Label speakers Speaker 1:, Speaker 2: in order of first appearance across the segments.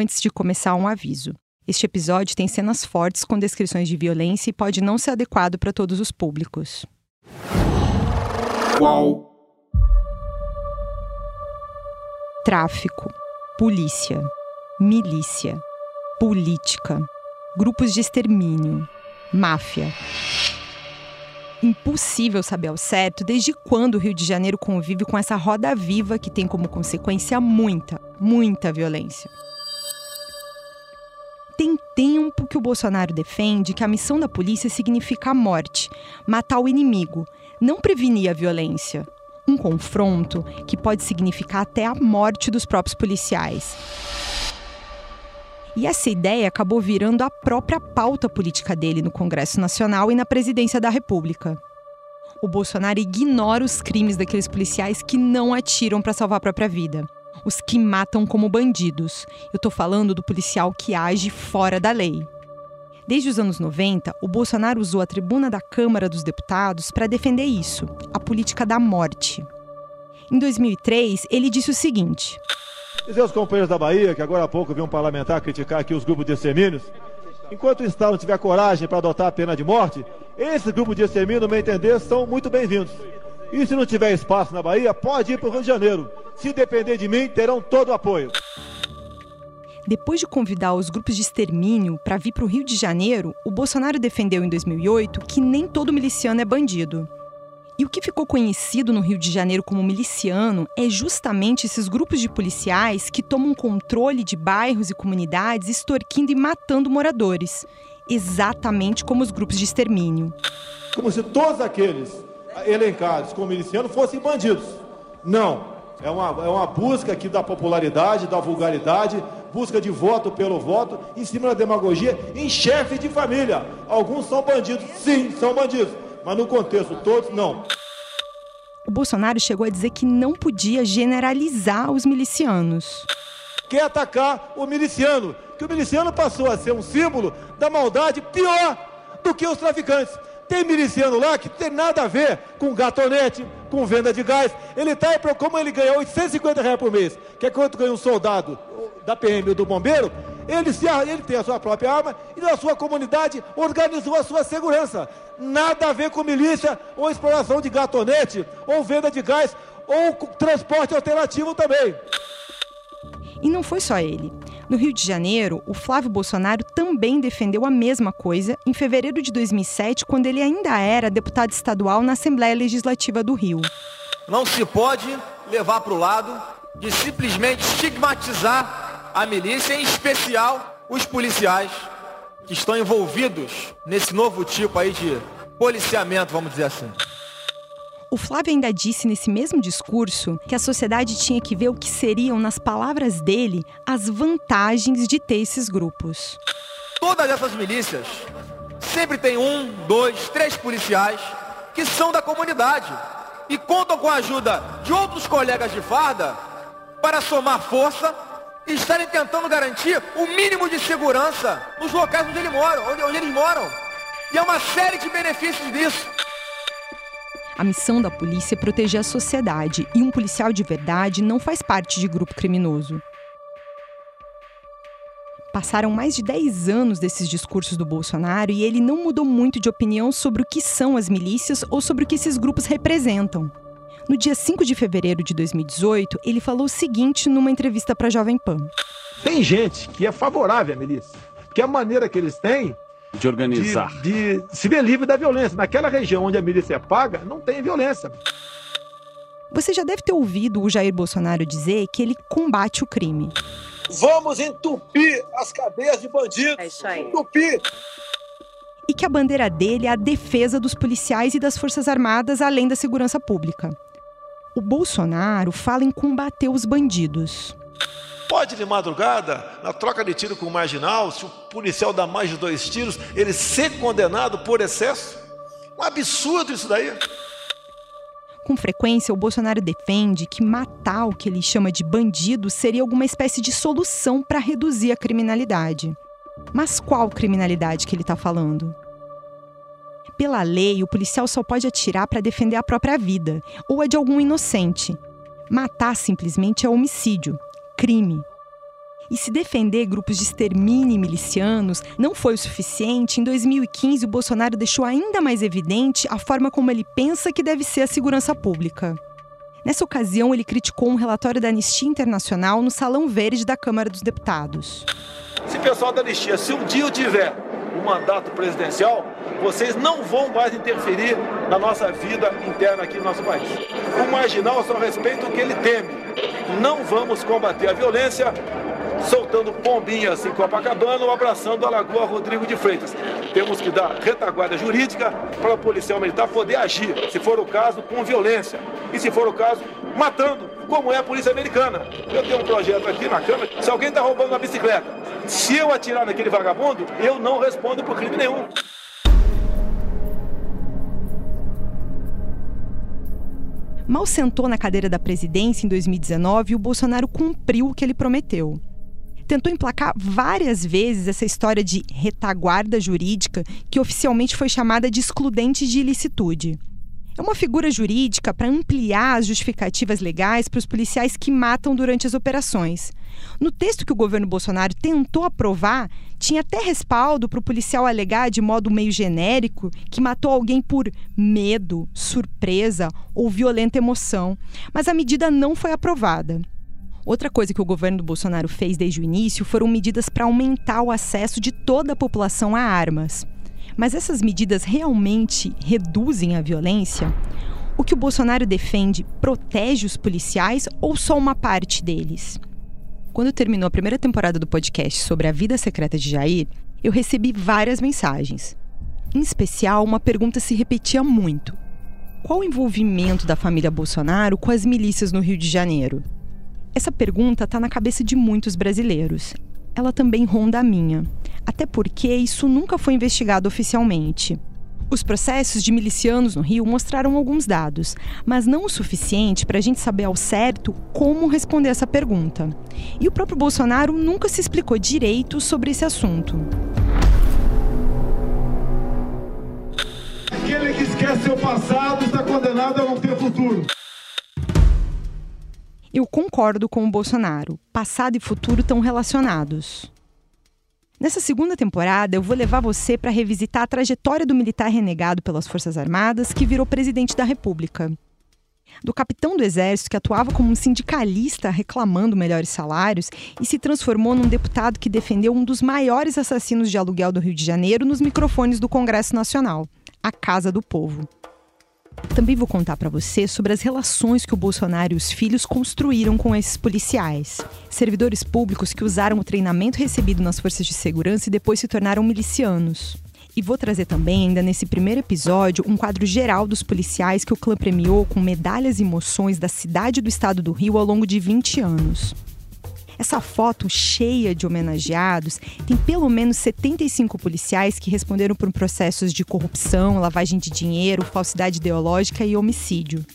Speaker 1: Antes de começar, um aviso. Este episódio tem cenas fortes com descrições de violência e pode não ser adequado para todos os públicos.
Speaker 2: Qual?
Speaker 1: Tráfico, polícia, milícia, política, grupos de extermínio, máfia. Impossível saber ao certo desde quando o Rio de Janeiro convive com essa roda viva que tem como consequência muita, muita violência. Tem tempo que o Bolsonaro defende que a missão da polícia significa a morte, matar o inimigo, não prevenir a violência. Um confronto que pode significar até a morte dos próprios policiais. E essa ideia acabou virando a própria pauta política dele no Congresso Nacional e na presidência da República. O Bolsonaro ignora os crimes daqueles policiais que não atiram para salvar a própria vida. Os que matam como bandidos. Eu tô falando do policial que age fora da lei. Desde os anos 90, o Bolsonaro usou a tribuna da Câmara dos Deputados para defender isso, a política da morte. Em 2003, ele disse o seguinte:
Speaker 3: Dizer aos companheiros da Bahia, que agora há pouco vi um parlamentar criticar aqui os grupos de extermínios, enquanto o Estado não tiver coragem para adotar a pena de morte, esses grupos de extermínio, no meu entender, são muito bem-vindos. E se não tiver espaço na Bahia, pode ir para o Rio de Janeiro. Se depender de mim, terão todo o apoio.
Speaker 1: Depois de convidar os grupos de extermínio para vir para o Rio de Janeiro, o Bolsonaro defendeu em 2008 que nem todo miliciano é bandido. E o que ficou conhecido no Rio de Janeiro como miliciano é justamente esses grupos de policiais que tomam controle de bairros e comunidades, extorquindo e matando moradores, exatamente como os grupos de extermínio.
Speaker 3: Como se todos aqueles elencados como milicianos fossem bandidos. Não. É uma, é uma busca aqui da popularidade, da vulgaridade, busca de voto pelo voto, em cima da demagogia, em chefes de família. Alguns são bandidos, sim, são bandidos mas no contexto todos, não.
Speaker 1: O Bolsonaro chegou a dizer que não podia generalizar os milicianos.
Speaker 3: Quer atacar o miliciano, que o miliciano passou a ser um símbolo da maldade pior do que os traficantes. Tem miliciano lá que tem nada a ver com gatonete, com venda de gás. Ele está aí, como ele ganha 850 reais por mês, que é quanto ganha um soldado da PM ou do bombeiro, ele, se, ele tem a sua própria arma e na sua comunidade organizou a sua segurança. Nada a ver com milícia ou exploração de gatonete, ou venda de gás, ou transporte alternativo também.
Speaker 1: E não foi só ele. No Rio de Janeiro, o Flávio Bolsonaro também defendeu a mesma coisa em fevereiro de 2007, quando ele ainda era deputado estadual na Assembleia Legislativa do Rio.
Speaker 4: Não se pode levar para o lado de simplesmente estigmatizar a milícia, em especial os policiais que estão envolvidos nesse novo tipo aí de policiamento, vamos dizer assim.
Speaker 1: O Flávio ainda disse nesse mesmo discurso que a sociedade tinha que ver o que seriam, nas palavras dele, as vantagens de ter esses grupos.
Speaker 4: Todas essas milícias sempre tem um, dois, três policiais que são da comunidade e contam com a ajuda de outros colegas de farda para somar força e estarem tentando garantir o mínimo de segurança nos locais onde, ele mora, onde, onde eles moram. E há uma série de benefícios disso.
Speaker 1: A missão da polícia é proteger a sociedade e um policial de verdade não faz parte de grupo criminoso. Passaram mais de 10 anos desses discursos do Bolsonaro e ele não mudou muito de opinião sobre o que são as milícias ou sobre o que esses grupos representam. No dia 5 de fevereiro de 2018, ele falou o seguinte numa entrevista para a Jovem Pan:
Speaker 5: Tem gente que é favorável à milícia, porque a maneira que eles têm
Speaker 2: de organizar,
Speaker 5: de, de se ver livre da violência. Naquela região onde a milícia é paga, não tem violência.
Speaker 1: Você já deve ter ouvido o Jair Bolsonaro dizer que ele combate o crime.
Speaker 5: Vamos entupir as cadeias de bandidos.
Speaker 6: É isso aí.
Speaker 5: Entupir.
Speaker 1: E que a bandeira dele é a defesa dos policiais e das Forças Armadas, além da segurança pública. O Bolsonaro fala em combater os bandidos.
Speaker 5: Pode de madrugada, na troca de tiro com o marginal, se o policial dá mais de dois tiros, ele ser condenado por excesso? Um absurdo isso daí.
Speaker 1: Com frequência, o Bolsonaro defende que matar o que ele chama de bandido seria alguma espécie de solução para reduzir a criminalidade. Mas qual criminalidade que ele está falando? Pela lei, o policial só pode atirar para defender a própria vida ou a de algum inocente. Matar simplesmente é homicídio, crime. E se defender grupos de extermínio milicianos não foi o suficiente, em 2015 o Bolsonaro deixou ainda mais evidente a forma como ele pensa que deve ser a segurança pública. Nessa ocasião, ele criticou um relatório da Anistia Internacional no Salão Verde da Câmara dos Deputados.
Speaker 3: Se pessoal da Anistia, se um dia eu tiver um mandato presidencial, vocês não vão mais interferir na nossa vida interna aqui no nosso país. O marginal só respeita o que ele teme. Não vamos combater a violência soltando pombinhas em Copacabana ou abraçando a Lagoa Rodrigo de Freitas. Temos que dar retaguarda jurídica para o policial militar poder agir, se for o caso, com violência. E se for o caso, matando, como é a polícia americana. Eu tenho um projeto aqui na Câmara, se alguém está roubando uma bicicleta, se eu atirar naquele vagabundo, eu não respondo por crime nenhum.
Speaker 1: Mal sentou na cadeira da presidência em 2019 e o Bolsonaro cumpriu o que ele prometeu. Tentou emplacar várias vezes essa história de retaguarda jurídica, que oficialmente foi chamada de excludente de ilicitude. É uma figura jurídica para ampliar as justificativas legais para os policiais que matam durante as operações. No texto que o governo Bolsonaro tentou aprovar, tinha até respaldo para o policial alegar de modo meio genérico que matou alguém por medo, surpresa ou violenta emoção, mas a medida não foi aprovada. Outra coisa que o governo do Bolsonaro fez desde o início foram medidas para aumentar o acesso de toda a população a armas. Mas essas medidas realmente reduzem a violência? O que o Bolsonaro defende protege os policiais ou só uma parte deles? Quando terminou a primeira temporada do podcast sobre a vida secreta de Jair, eu recebi várias mensagens. Em especial, uma pergunta se repetia muito: Qual o envolvimento da família Bolsonaro com as milícias no Rio de Janeiro? Essa pergunta está na cabeça de muitos brasileiros. Ela também ronda a minha até porque isso nunca foi investigado oficialmente. Os processos de milicianos no Rio mostraram alguns dados, mas não o suficiente para a gente saber ao certo como responder essa pergunta. E o próprio Bolsonaro nunca se explicou direito sobre esse assunto.
Speaker 3: Aquele que esquece seu passado está condenado a não ter futuro.
Speaker 1: Eu concordo com o Bolsonaro. Passado e futuro estão relacionados. Nessa segunda temporada, eu vou levar você para revisitar a trajetória do militar renegado pelas Forças Armadas que virou presidente da República. Do capitão do Exército que atuava como um sindicalista reclamando melhores salários e se transformou num deputado que defendeu um dos maiores assassinos de aluguel do Rio de Janeiro nos microfones do Congresso Nacional, a Casa do Povo. Também vou contar para você sobre as relações que o Bolsonaro e os filhos construíram com esses policiais. Servidores públicos que usaram o treinamento recebido nas forças de segurança e depois se tornaram milicianos. E vou trazer também, ainda nesse primeiro episódio, um quadro geral dos policiais que o clã premiou com medalhas e moções da cidade do estado do Rio ao longo de 20 anos. Essa foto cheia de homenageados tem pelo menos 75 policiais que responderam por processos de corrupção, lavagem de dinheiro, falsidade ideológica e homicídio.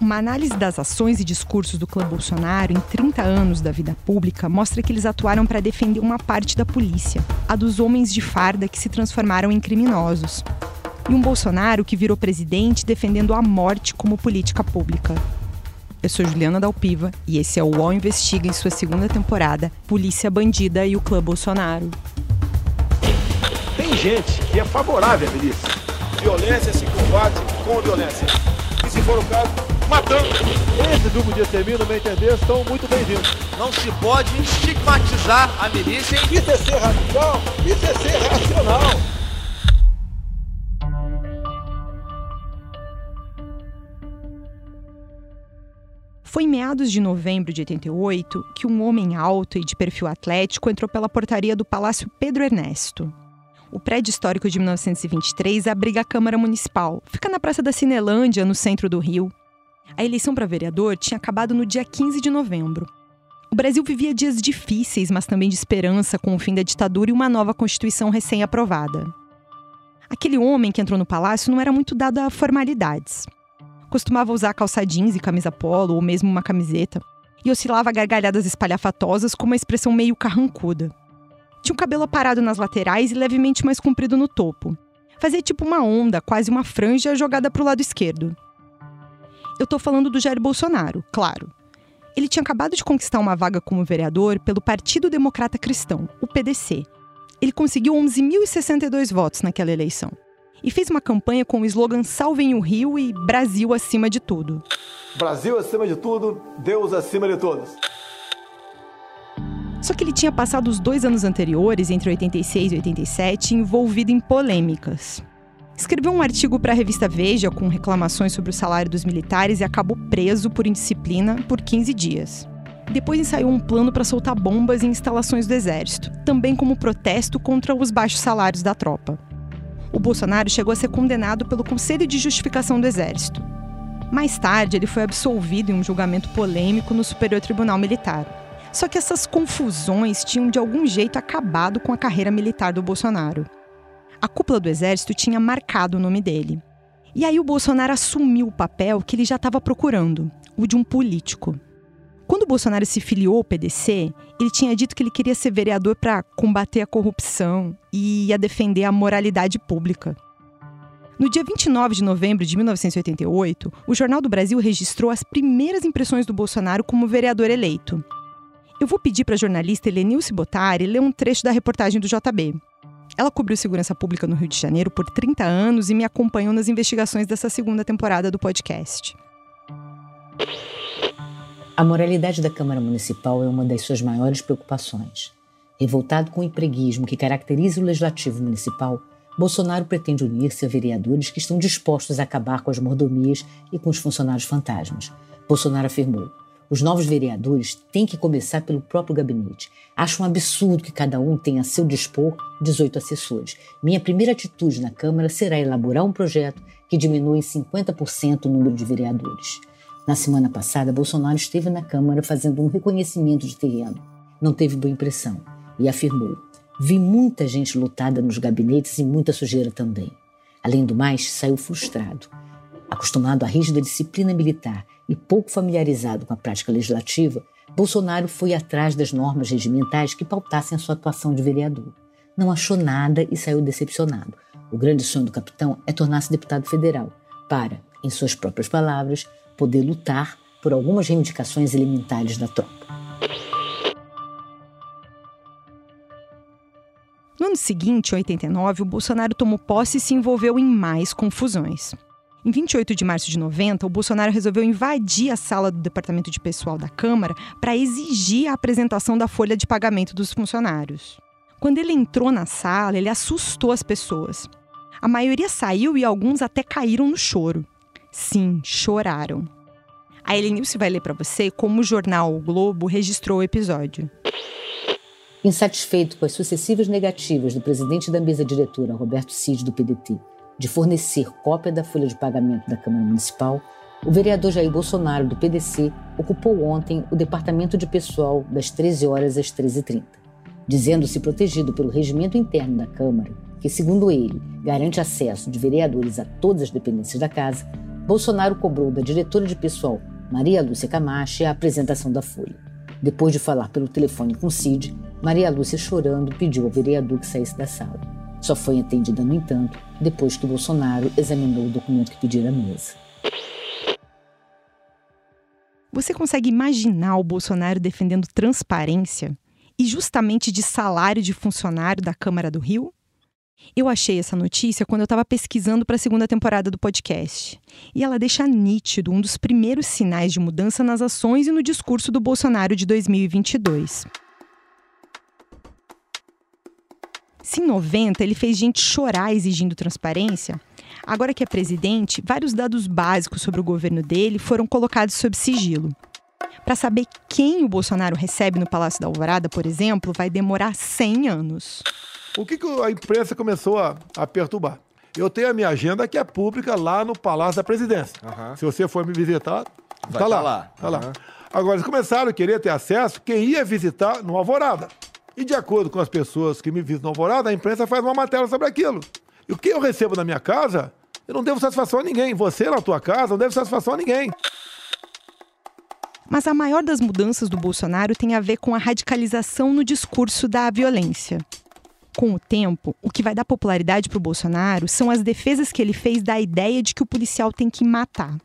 Speaker 1: Uma análise das ações e discursos do clã Bolsonaro em 30 anos da vida pública mostra que eles atuaram para defender uma parte da polícia, a dos homens de farda que se transformaram em criminosos. E um Bolsonaro que virou presidente defendendo a morte como política pública. Eu sou Juliana Dalpiva e esse é o UOL Investiga em sua segunda temporada, Polícia Bandida e o Clã Bolsonaro.
Speaker 3: Tem gente que é favorável à milícia. Violência se combate com violência. E se for o caso, matando. Esse grupo de extermínio, no meu entender, estão muito bem-vindos.
Speaker 4: Não se pode estigmatizar a milícia.
Speaker 3: Isso é ser radical, isso é ser racional.
Speaker 1: Foi em meados de novembro de 88 que um homem alto e de perfil atlético entrou pela portaria do Palácio Pedro Ernesto. O prédio histórico de 1923 abriga a Câmara Municipal. Fica na Praça da Cinelândia, no centro do Rio. A eleição para vereador tinha acabado no dia 15 de novembro. O Brasil vivia dias difíceis, mas também de esperança com o fim da ditadura e uma nova Constituição recém-aprovada. Aquele homem que entrou no palácio não era muito dado a formalidades costumava usar calça jeans e camisa polo, ou mesmo uma camiseta, e oscilava gargalhadas espalhafatosas com uma expressão meio carrancuda. Tinha o cabelo aparado nas laterais e levemente mais comprido no topo. Fazia tipo uma onda, quase uma franja jogada para o lado esquerdo. Eu tô falando do Jair Bolsonaro, claro. Ele tinha acabado de conquistar uma vaga como vereador pelo Partido Democrata Cristão, o PDC. Ele conseguiu 11.062 votos naquela eleição e fez uma campanha com o slogan Salvem o Rio e Brasil acima de tudo.
Speaker 3: Brasil acima de tudo, Deus acima de todos.
Speaker 1: Só que ele tinha passado os dois anos anteriores, entre 86 e 87, envolvido em polêmicas. Escreveu um artigo para a revista Veja com reclamações sobre o salário dos militares e acabou preso por indisciplina por 15 dias. Depois ensaiou um plano para soltar bombas em instalações do exército, também como protesto contra os baixos salários da tropa. O Bolsonaro chegou a ser condenado pelo Conselho de Justificação do Exército. Mais tarde, ele foi absolvido em um julgamento polêmico no Superior Tribunal Militar. Só que essas confusões tinham de algum jeito acabado com a carreira militar do Bolsonaro. A cúpula do exército tinha marcado o nome dele. E aí o Bolsonaro assumiu o papel que ele já estava procurando, o de um político. Quando o Bolsonaro se filiou ao PDC, ele tinha dito que ele queria ser vereador para combater a corrupção e ia defender a moralidade pública. No dia 29 de novembro de 1988, o Jornal do Brasil registrou as primeiras impressões do Bolsonaro como vereador eleito. Eu vou pedir para a jornalista Helenilce Botari ler um trecho da reportagem do JB. Ela cobriu segurança pública no Rio de Janeiro por 30 anos e me acompanhou nas investigações dessa segunda temporada do podcast.
Speaker 2: A moralidade da Câmara Municipal é uma das suas maiores preocupações. Revoltado com o empreguismo que caracteriza o legislativo municipal, Bolsonaro pretende unir-se a vereadores que estão dispostos a acabar com as mordomias e com os funcionários fantasmas. Bolsonaro afirmou: os novos vereadores têm que começar pelo próprio gabinete. Acho um absurdo que cada um tenha a seu dispor 18 assessores. Minha primeira atitude na Câmara será elaborar um projeto que diminua em 50% o número de vereadores. Na semana passada, Bolsonaro esteve na Câmara fazendo um reconhecimento de terreno. Não teve boa impressão e afirmou: Vi muita gente lutada nos gabinetes e muita sujeira também. Além do mais, saiu frustrado. Acostumado à rígida disciplina militar e pouco familiarizado com a prática legislativa, Bolsonaro foi atrás das normas regimentais que pautassem a sua atuação de vereador. Não achou nada e saiu decepcionado. O grande sonho do capitão é tornar-se deputado federal, para, em suas próprias palavras, poder lutar por algumas reivindicações elementares da tropa.
Speaker 1: No ano seguinte, em 89, o Bolsonaro tomou posse e se envolveu em mais confusões. Em 28 de março de 90, o Bolsonaro resolveu invadir a sala do departamento de pessoal da Câmara para exigir a apresentação da folha de pagamento dos funcionários. Quando ele entrou na sala, ele assustou as pessoas. A maioria saiu e alguns até caíram no choro. Sim, choraram. A Helenilce vai ler para você como o jornal O Globo registrou o episódio.
Speaker 2: Insatisfeito com as sucessivas negativas do presidente da mesa diretora, Roberto Cid, do PDT, de fornecer cópia da folha de pagamento da Câmara Municipal, o vereador Jair Bolsonaro, do PDC, ocupou ontem o departamento de pessoal das 13 horas às 13h30. Dizendo-se protegido pelo regimento interno da Câmara, que, segundo ele, garante acesso de vereadores a todas as dependências da casa, Bolsonaro cobrou da diretora de pessoal, Maria Lúcia Camacho, a apresentação da folha. Depois de falar pelo telefone com Cid, Maria Lúcia, chorando, pediu ao vereador que saísse da sala. Só foi atendida, no entanto, depois que Bolsonaro examinou o documento que pedira à mesa.
Speaker 1: Você consegue imaginar o Bolsonaro defendendo transparência e justamente de salário de funcionário da Câmara do Rio? Eu achei essa notícia quando eu estava pesquisando para a segunda temporada do podcast. E ela deixa nítido um dos primeiros sinais de mudança nas ações e no discurso do Bolsonaro de 2022. Se em 90 ele fez gente chorar exigindo transparência, agora que é presidente, vários dados básicos sobre o governo dele foram colocados sob sigilo. Para saber quem o Bolsonaro recebe no Palácio da Alvorada, por exemplo, vai demorar 100 anos.
Speaker 3: O que, que a imprensa começou a, a perturbar? Eu tenho a minha agenda que é pública lá no Palácio da Presidência. Uhum. Se você for me visitar,
Speaker 6: vai
Speaker 3: tá lá.
Speaker 6: Tá lá.
Speaker 3: Tá uhum. lá. Agora, eles começaram a querer ter acesso quem ia visitar no Alvorada. E de acordo com as pessoas que me visitam no Alvorada, a imprensa faz uma matéria sobre aquilo. E o que eu recebo na minha casa, eu não devo satisfação a ninguém. Você na tua casa não deve satisfação a ninguém.
Speaker 1: Mas a maior das mudanças do Bolsonaro tem a ver com a radicalização no discurso da violência. Com o tempo, o que vai dar popularidade para o Bolsonaro são as defesas que ele fez da ideia de que o policial tem que matar.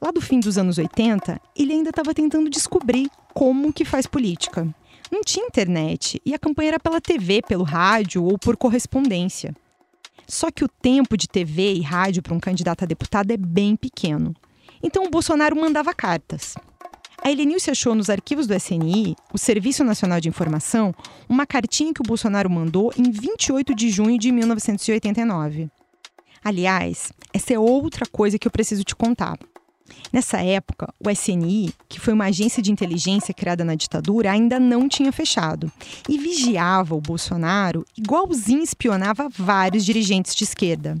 Speaker 1: Lá do fim dos anos 80, ele ainda estava tentando descobrir como que faz política. Não tinha internet e a campanha era pela TV, pelo rádio ou por correspondência. Só que o tempo de TV e rádio para um candidato a deputado é bem pequeno. Então o Bolsonaro mandava cartas. A Helenilce achou nos arquivos do SNI, o Serviço Nacional de Informação, uma cartinha que o Bolsonaro mandou em 28 de junho de 1989. Aliás, essa é outra coisa que eu preciso te contar. Nessa época, o SNI, que foi uma agência de inteligência criada na ditadura, ainda não tinha fechado e vigiava o Bolsonaro igualzinho espionava vários dirigentes de esquerda.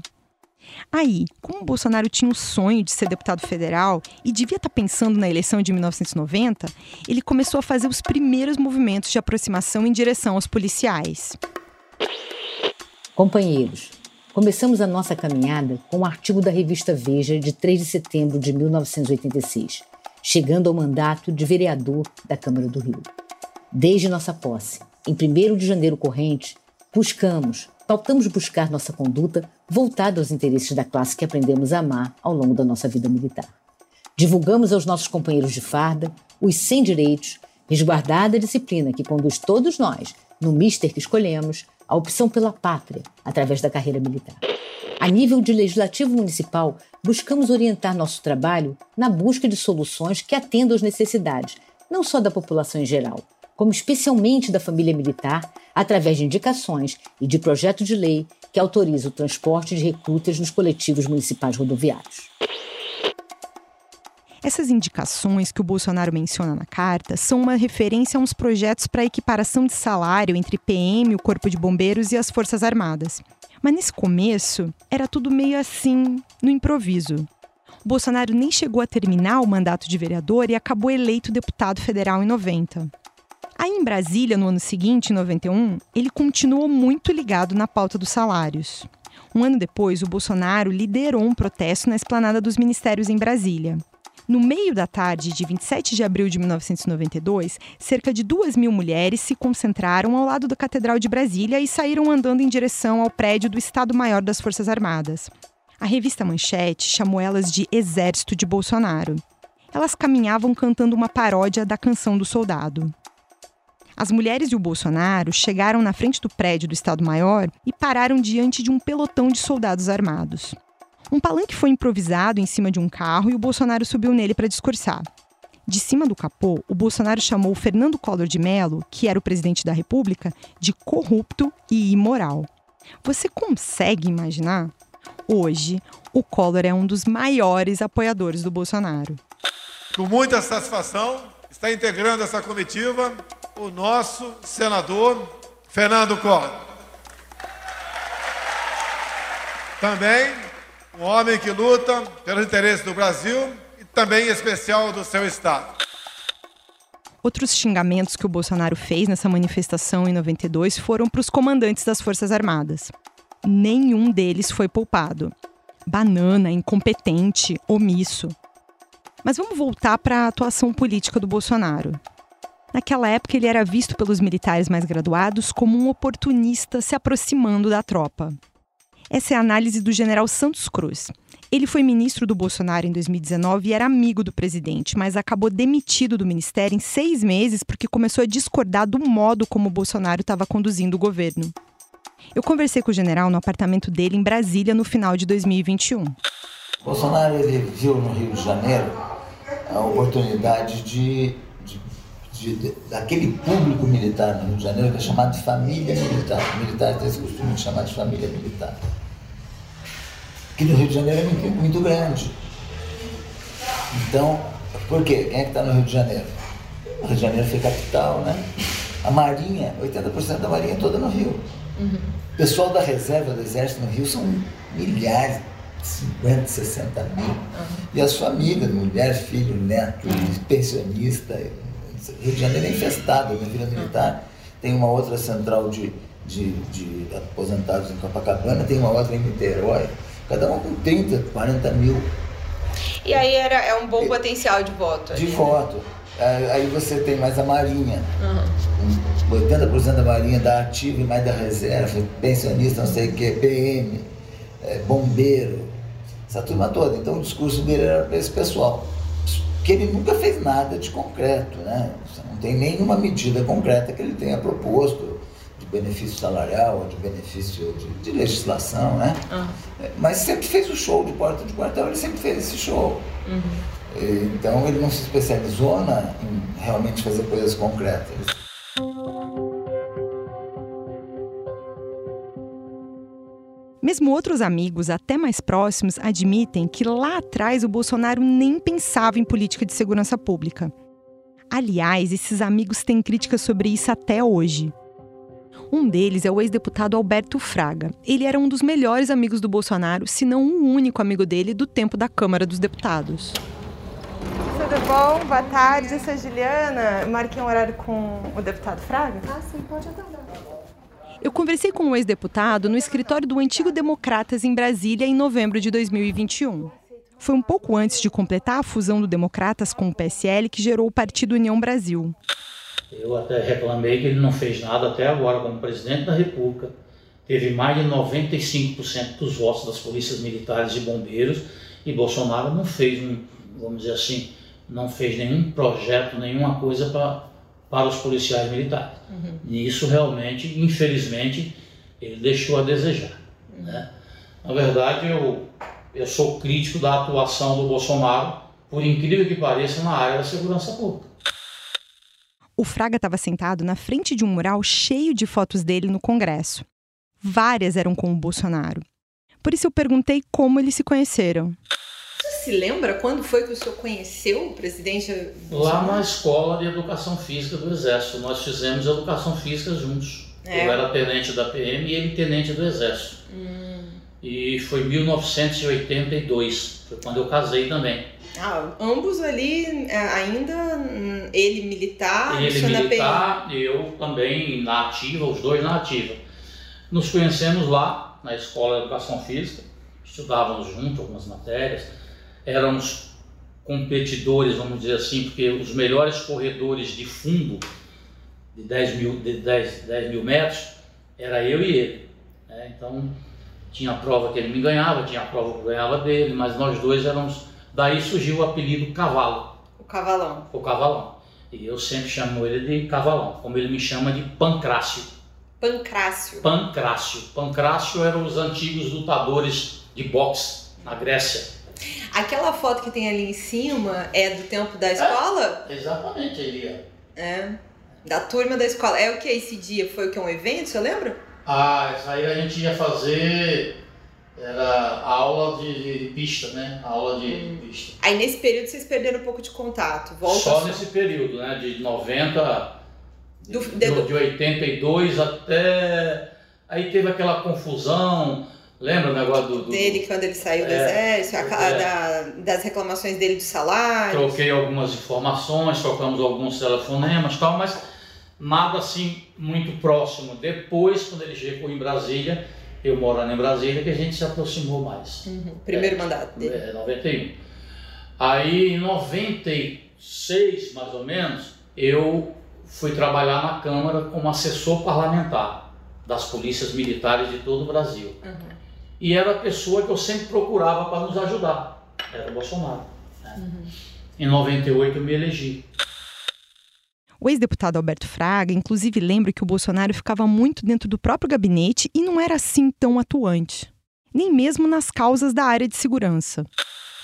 Speaker 1: Aí, como o Bolsonaro tinha o sonho de ser deputado federal e devia estar pensando na eleição de 1990, ele começou a fazer os primeiros movimentos de aproximação em direção aos policiais.
Speaker 2: Companheiros, Começamos a nossa caminhada com um artigo da revista Veja de 3 de setembro de 1986, chegando ao mandato de vereador da Câmara do Rio. Desde nossa posse, em 1 de janeiro corrente, buscamos, pautamos buscar nossa conduta voltada aos interesses da classe que aprendemos a amar ao longo da nossa vida militar. Divulgamos aos nossos companheiros de farda os 100 direitos, resguardada a disciplina que conduz todos nós, no mister que escolhemos, a opção pela pátria através da carreira militar. A nível de legislativo municipal, buscamos orientar nosso trabalho na busca de soluções que atendam às necessidades, não só da população em geral, como especialmente da família militar, através de indicações e de projeto de lei que autoriza o transporte de recrutas nos coletivos municipais rodoviários.
Speaker 1: Essas indicações que o Bolsonaro menciona na carta são uma referência a uns projetos para equiparação de salário entre PM, o Corpo de Bombeiros e as Forças Armadas. Mas nesse começo, era tudo meio assim, no improviso. O Bolsonaro nem chegou a terminar o mandato de vereador e acabou eleito deputado federal em 90. Aí em Brasília, no ano seguinte, em 91, ele continuou muito ligado na pauta dos salários. Um ano depois, o Bolsonaro liderou um protesto na esplanada dos ministérios em Brasília. No meio da tarde de 27 de abril de 1992, cerca de duas mil mulheres se concentraram ao lado da Catedral de Brasília e saíram andando em direção ao prédio do Estado-Maior das Forças Armadas. A revista Manchete chamou elas de Exército de Bolsonaro. Elas caminhavam cantando uma paródia da canção do soldado. As mulheres e o Bolsonaro chegaram na frente do prédio do Estado-Maior e pararam diante de um pelotão de soldados armados. Um palanque foi improvisado em cima de um carro e o Bolsonaro subiu nele para discursar. De cima do capô, o Bolsonaro chamou Fernando Collor de Mello, que era o presidente da República, de corrupto e imoral. Você consegue imaginar? Hoje, o Collor é um dos maiores apoiadores do Bolsonaro.
Speaker 3: Com muita satisfação, está integrando essa comitiva o nosso senador Fernando Collor. Também um homem que luta pelos interesses do Brasil e também em especial do seu Estado.
Speaker 1: Outros xingamentos que o Bolsonaro fez nessa manifestação em 92 foram para os comandantes das Forças Armadas. Nenhum deles foi poupado. Banana, incompetente, omisso. Mas vamos voltar para a atuação política do Bolsonaro. Naquela época, ele era visto pelos militares mais graduados como um oportunista se aproximando da tropa. Essa é a análise do general Santos Cruz. Ele foi ministro do Bolsonaro em 2019 e era amigo do presidente, mas acabou demitido do ministério em seis meses porque começou a discordar do modo como o Bolsonaro estava conduzindo o governo. Eu conversei com o general no apartamento dele em Brasília no final de 2021.
Speaker 6: Bolsonaro ele viu no Rio de Janeiro a oportunidade de, de, de, de daquele público militar no Rio de Janeiro que é chamado de família militar. Militares têm esse costume de chamar de família militar que no Rio de Janeiro é muito, muito grande. Então, por quê? Quem é que está no Rio de Janeiro? O Rio de Janeiro foi capital, né? A Marinha, 80% da Marinha é toda no Rio. Uhum. O pessoal da reserva do Exército no Rio são milhares, 50, 60 mil. Uhum. E as famílias, mulher, filho, neto, pensionista. Rio de Janeiro é infestado, na Vila Militar tem uma outra central de, de, de aposentados em Copacabana, tem uma outra em Niterói. Cada um com 30, 40 mil.
Speaker 7: E aí era, é um bom potencial de voto.
Speaker 6: De ali, né? voto. Né? Aí você tem mais a Marinha. Uhum. 80% da Marinha da ativa e mais da reserva, pensionista, não sei o que, PM, é, bombeiro, essa turma toda. Então o discurso dele era para esse pessoal. Porque ele nunca fez nada de concreto, né? Não tem nenhuma medida concreta que ele tenha proposto de benefício salarial ou de benefício de, de legislação, né? Uhum. Mas sempre fez o show de porta de quartel, ele sempre fez esse show. Uhum. Então ele não se especializou na, em realmente fazer coisas concretas.
Speaker 1: Mesmo outros amigos, até mais próximos, admitem que lá atrás o Bolsonaro nem pensava em política de segurança pública. Aliás, esses amigos têm críticas sobre isso até hoje. Um deles é o ex-deputado Alberto Fraga. Ele era um dos melhores amigos do Bolsonaro, se não o único amigo dele do tempo da Câmara dos Deputados.
Speaker 7: Tudo bom? Boa tarde, eu sou a Juliana. Marquei um horário com o deputado Fraga?
Speaker 8: Ah, sim, pode aguardar.
Speaker 1: Eu conversei com o ex-deputado no escritório do Antigo Democratas em Brasília em novembro de 2021. Foi um pouco antes de completar a fusão do Democratas com o PSL que gerou o Partido União Brasil.
Speaker 9: Eu até reclamei que ele não fez nada até agora como presidente da República. Teve mais de 95% dos votos das polícias militares e bombeiros e Bolsonaro não fez um, vamos dizer assim, não fez nenhum projeto, nenhuma coisa para para os policiais militares. Uhum. E isso realmente, infelizmente, ele deixou a desejar. Né? Na verdade, eu, eu sou crítico da atuação do Bolsonaro, por incrível que pareça, na área da segurança pública.
Speaker 1: O Fraga estava sentado na frente de um mural cheio de fotos dele no Congresso. Várias eram com o Bolsonaro. Por isso eu perguntei como eles se conheceram
Speaker 7: se lembra quando foi que o senhor conheceu o presidente?
Speaker 9: Lá na escola de educação física do Exército. Nós fizemos educação física juntos. É. Eu era tenente da PM e ele tenente do Exército. Hum. E foi 1982, foi quando eu casei também.
Speaker 7: Ah, ambos ali é, ainda hum, ele militar,
Speaker 9: ele militar, eu também na ativa, os dois na ativa. Nos conhecemos lá na escola de educação física, estudávamos juntos algumas matérias éramos competidores, vamos dizer assim, porque os melhores corredores de fundo de 10 mil, de 10, 10 mil metros era eu e ele. Né? Então tinha a prova que ele me ganhava, tinha a prova que eu ganhava dele, mas nós dois éramos. Daí surgiu o apelido Cavalo.
Speaker 7: O Cavalão.
Speaker 9: O Cavalão. E eu sempre chamo ele de Cavalão, como ele me chama de Pancrácio.
Speaker 7: Pancrácio.
Speaker 9: Pancrácio. Pancrácio eram os antigos lutadores de boxe na Grécia.
Speaker 7: Aquela foto que tem ali em cima é do tempo da escola?
Speaker 9: É, exatamente, Elia.
Speaker 7: É. Da turma da escola. É o que esse dia? Foi o que? Um evento, você lembra?
Speaker 9: Ah, isso aí a gente ia fazer. Era aula de, de pista, né? aula de, hum. pista.
Speaker 7: Aí nesse período vocês perderam um pouco de contato.
Speaker 9: Volta só, só nesse período, né? De 90. Do, de, de, de 82 até. Aí teve aquela confusão Lembra o negócio do, do
Speaker 7: dele quando ele saiu do é, exército, a, é. da, das reclamações dele do salário?
Speaker 9: Troquei algumas informações, trocamos alguns telefonemas e tal, mas nada assim muito próximo. Depois, quando ele chegou em Brasília, eu morando em Brasília, que a gente se aproximou mais.
Speaker 7: Uhum. Primeiro é, mandato dele.
Speaker 9: É, 91. Aí em 96, mais ou menos, eu fui trabalhar na Câmara como assessor parlamentar das polícias militares de todo o Brasil. Uhum e era a pessoa que eu sempre procurava para nos ajudar. Era o Bolsonaro. Né? Uhum. Em 98 eu me elegi.
Speaker 1: O ex-deputado Alberto Fraga, inclusive, lembra que o Bolsonaro ficava muito dentro do próprio gabinete e não era assim tão atuante, nem mesmo nas causas da área de segurança.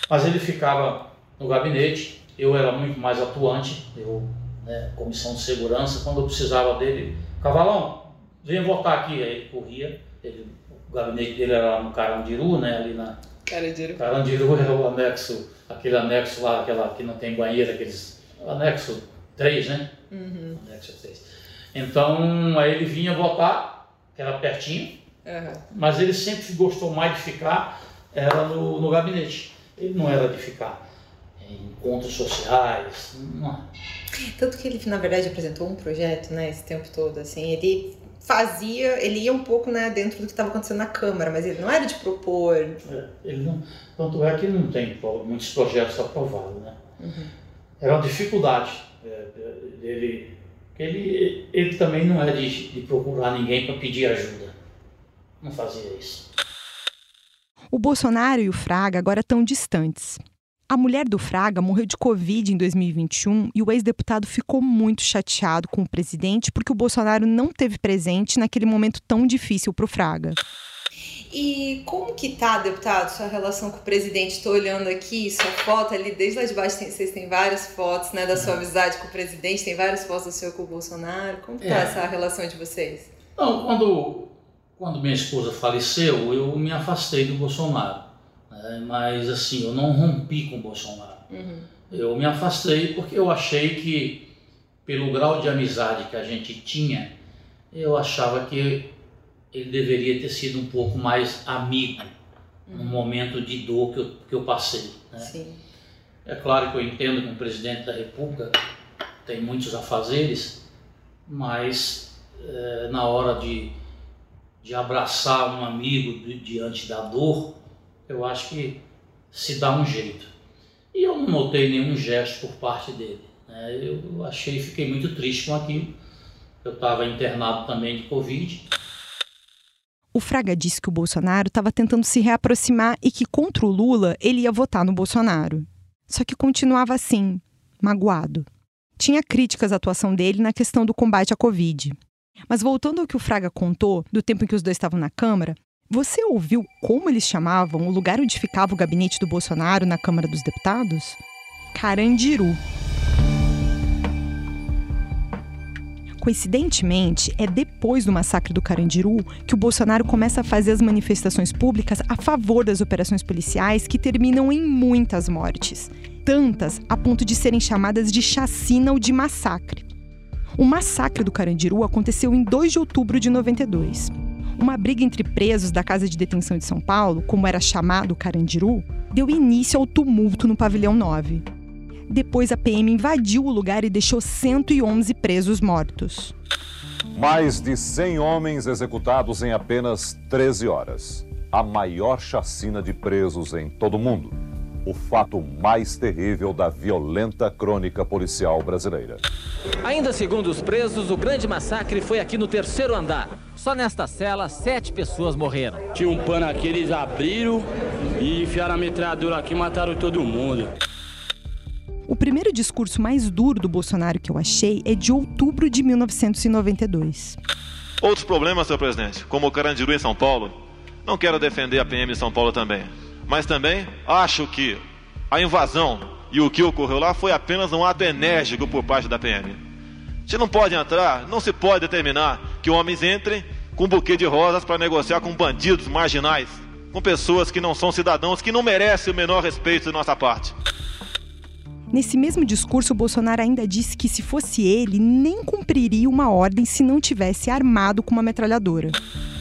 Speaker 9: Mas ele ficava no gabinete, eu era muito mais atuante, eu, né, comissão de segurança, quando eu precisava dele, Cavalão, venha votar aqui, aí ele corria, ele o gabinete dele era lá no Carandiru, né? Ali na.
Speaker 7: Carandiru.
Speaker 9: Carandiru é o anexo, aquele anexo lá, aquela que não tem banheiro, aqueles. Anexo 3, né? Uhum. Anexo 3. Então, aí ele vinha votar, que era pertinho, uhum. mas ele sempre gostou mais de ficar, era no, no gabinete. Ele não era de ficar em encontros sociais. Não.
Speaker 7: Tanto que ele, na verdade, apresentou um projeto, né, esse tempo todo, assim, ele fazia, ele ia um pouco né, dentro do que estava acontecendo na Câmara, mas ele não era de propor.
Speaker 9: É, ele não, tanto é que ele não tem muitos projetos aprovados, né? Uhum. Era uma dificuldade é, dele. Ele, ele também não é de, de procurar ninguém para pedir ajuda. Não fazia isso.
Speaker 1: O Bolsonaro e o Fraga agora estão distantes. A mulher do Fraga morreu de Covid em 2021 e o ex-deputado ficou muito chateado com o presidente porque o Bolsonaro não teve presente naquele momento tão difícil para o Fraga.
Speaker 7: E como que tá, deputado, sua relação com o presidente? Estou olhando aqui sua foto ali, desde lá de baixo tem, vocês têm várias fotos né, da sua amizade com o presidente, tem várias fotos do seu com o Bolsonaro. Como que tá é. essa relação de vocês?
Speaker 9: Não, quando, quando minha esposa faleceu, eu me afastei do Bolsonaro. Né? Mas assim, eu não rompi com o Bolsonaro. Uhum. Eu me afastei porque eu achei que, pelo grau de amizade que a gente tinha, eu achava que ele deveria ter sido um pouco mais amigo uhum. no momento de dor que eu, que eu passei. Né? É claro que eu entendo que um presidente da República tem muitos afazeres, mas é, na hora de, de abraçar um amigo diante da dor, eu acho que se dá um jeito. E eu não notei nenhum gesto por parte dele. Né? Eu achei, fiquei muito triste com aquilo. Eu estava internado também de Covid.
Speaker 1: O Fraga disse que o Bolsonaro estava tentando se reaproximar e que contra o Lula ele ia votar no Bolsonaro. Só que continuava assim, magoado. Tinha críticas à atuação dele na questão do combate à Covid. Mas voltando ao que o Fraga contou, do tempo em que os dois estavam na Câmara, você ouviu como eles chamavam o lugar onde ficava o gabinete do Bolsonaro na Câmara dos Deputados? Carandiru. Coincidentemente, é depois do massacre do Carandiru que o Bolsonaro começa a fazer as manifestações públicas a favor das operações policiais que terminam em muitas mortes. Tantas a ponto de serem chamadas de chacina ou de massacre. O massacre do Carandiru aconteceu em 2 de outubro de 92. Uma briga entre presos da Casa de Detenção de São Paulo, como era chamado Carandiru, deu início ao tumulto no Pavilhão 9. Depois a PM invadiu o lugar e deixou 111 presos mortos.
Speaker 8: Mais de 100 homens executados em apenas 13 horas. A maior chacina de presos em todo o mundo o fato mais terrível da violenta crônica policial brasileira.
Speaker 10: Ainda segundo os presos, o grande massacre foi aqui no terceiro andar. Só nesta cela, sete pessoas morreram.
Speaker 11: Tinha um pano aqui, eles abriram e enfiaram a metralhadora aqui e mataram todo mundo.
Speaker 1: O primeiro discurso mais duro do Bolsonaro que eu achei é de outubro de 1992.
Speaker 5: Outros problemas, senhor presidente, como o Carandiru em São Paulo. Não quero defender a PM em São Paulo também mas também acho que a invasão e o que ocorreu lá foi apenas um ato enérgico por parte da PM. Gente não pode entrar, não se pode determinar que homens entrem com um buquê de rosas para negociar com bandidos marginais, com pessoas que não são cidadãos, que não merecem o menor respeito de nossa parte.
Speaker 1: Nesse mesmo discurso, o Bolsonaro ainda disse que se fosse ele, nem cumpriria uma ordem se não tivesse armado com uma metralhadora.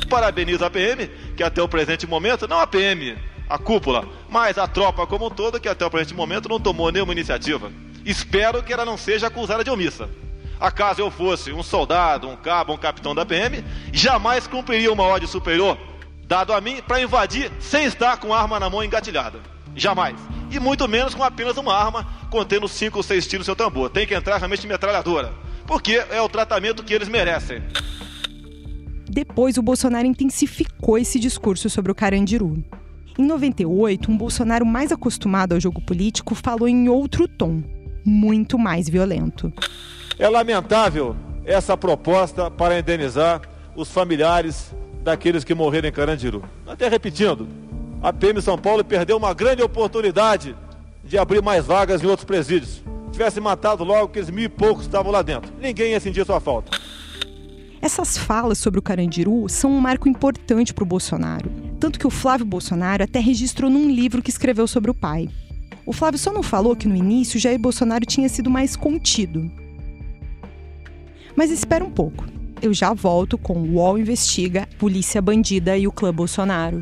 Speaker 5: Parabenizo a PM, que até o presente momento, não a PM, a cúpula, mas a tropa como um todo, que até o presente momento não tomou nenhuma iniciativa. Espero que ela não seja acusada de omissa. Acaso eu fosse um soldado, um cabo, um capitão da PM, jamais cumpriria uma ordem superior dado a mim para invadir sem estar com arma na mão engatilhada. Jamais. E muito menos com apenas uma arma contendo cinco ou seis tiros no seu tambor. Tem que entrar realmente metralhadora. Porque é o tratamento que eles merecem.
Speaker 1: Depois, o Bolsonaro intensificou esse discurso sobre o Carandiru. Em 98, um Bolsonaro mais acostumado ao jogo político falou em outro tom, muito mais violento.
Speaker 3: É lamentável essa proposta para indenizar os familiares daqueles que morreram em Carandiru. Até repetindo, a PM São Paulo perdeu uma grande oportunidade de abrir mais vagas em outros presídios. Tivesse matado logo aqueles mil e poucos que estavam lá dentro. Ninguém ia sentir sua falta.
Speaker 1: Essas falas sobre o Carandiru são um marco importante para o Bolsonaro. Tanto que o Flávio Bolsonaro até registrou num livro que escreveu sobre o pai. O Flávio só não falou que no início Jair Bolsonaro tinha sido mais contido. Mas espera um pouco. Eu já volto com o UOL Investiga, Polícia Bandida e o Clã Bolsonaro.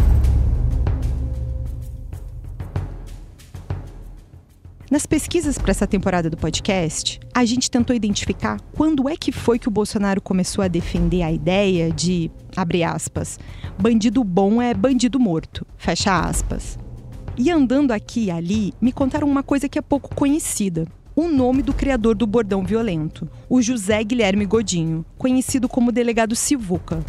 Speaker 1: Nas pesquisas para essa temporada do podcast, a gente tentou identificar quando é que foi que o Bolsonaro começou a defender a ideia de, abre aspas, bandido bom é bandido morto, fecha aspas. E andando aqui e ali, me contaram uma coisa que é pouco conhecida. O nome do criador do bordão violento, o José Guilherme Godinho, conhecido como delegado Sivuca.